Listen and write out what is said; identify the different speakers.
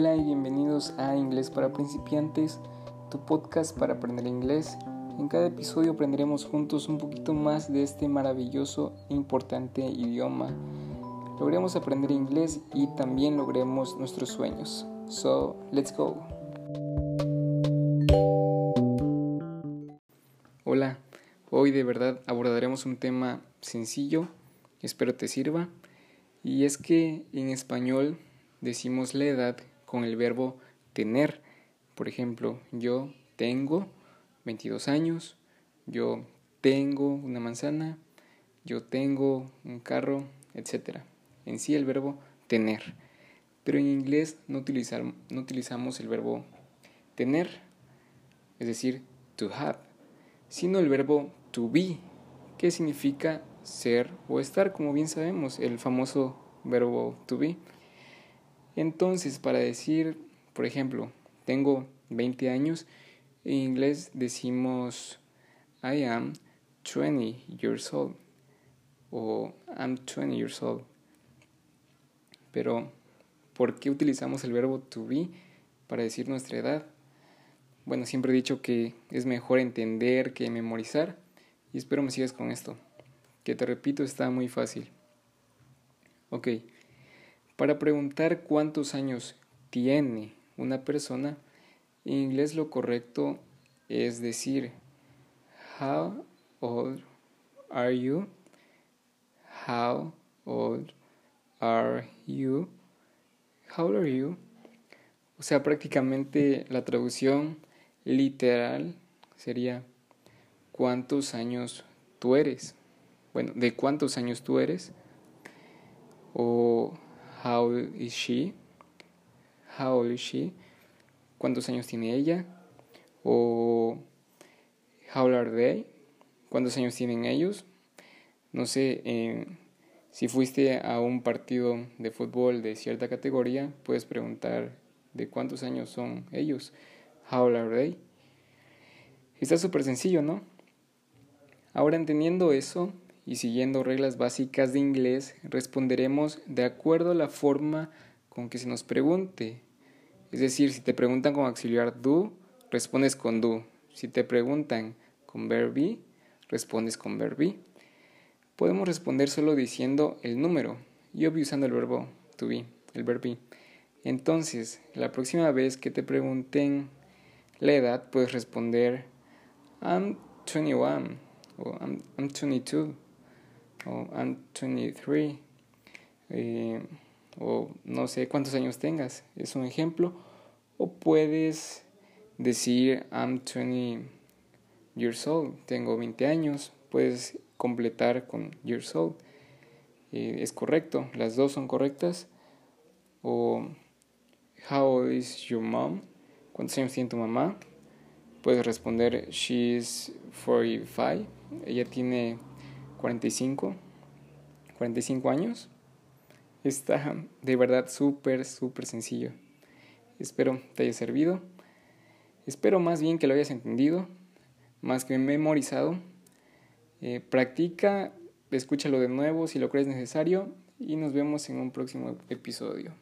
Speaker 1: bienvenidos a Inglés para principiantes, tu podcast para aprender inglés. En cada episodio aprenderemos juntos un poquito más de este maravilloso e importante idioma. Logremos aprender inglés y también logremos nuestros sueños. So, let's go. Hola, hoy de verdad abordaremos un tema sencillo, espero te sirva. Y es que en español decimos la edad con el verbo tener. Por ejemplo, yo tengo 22 años, yo tengo una manzana, yo tengo un carro, etc. En sí el verbo tener. Pero en inglés no, utilizar, no utilizamos el verbo tener, es decir, to have, sino el verbo to be, que significa ser o estar, como bien sabemos, el famoso verbo to be. Entonces, para decir, por ejemplo, tengo 20 años, en inglés decimos I am 20 years old o I'm 20 years old. Pero, ¿por qué utilizamos el verbo to be para decir nuestra edad? Bueno, siempre he dicho que es mejor entender que memorizar y espero me sigas con esto, que te repito está muy fácil. Ok. Para preguntar cuántos años tiene una persona, en inglés lo correcto es decir, How old are you? How old are you? How old are you? O sea, prácticamente la traducción literal sería ¿cuántos años tú eres? Bueno, ¿de cuántos años tú eres? O How is she? How old is she? ¿Cuántos años tiene ella? O How are they? ¿Cuántos años tienen ellos? No sé, eh, si fuiste a un partido de fútbol de cierta categoría, puedes preguntar de cuántos años son ellos. How old are they? Está súper sencillo, ¿no? Ahora entendiendo eso, y siguiendo reglas básicas de inglés, responderemos de acuerdo a la forma con que se nos pregunte. Es decir, si te preguntan con auxiliar do, respondes con do. Si te preguntan con verb be, respondes con verb be. Podemos responder solo diciendo el número y obvio usando el verbo to be, el verb be. Entonces, la próxima vez que te pregunten la edad, puedes responder I'm 21 o I'm, I'm 22 o I'm 23 eh, o no sé cuántos años tengas, es un ejemplo. O puedes decir I'm 20 years old, tengo 20 años, puedes completar con years old. Eh, es correcto, las dos son correctas. O How old is your mom? ¿Cuántos años tiene tu mamá? Puedes responder She's 45. Ella tiene 45, 45 años. Está de verdad súper, súper sencillo. Espero te haya servido. Espero más bien que lo hayas entendido, más que memorizado. Eh, practica, escúchalo de nuevo si lo crees necesario y nos vemos en un próximo episodio.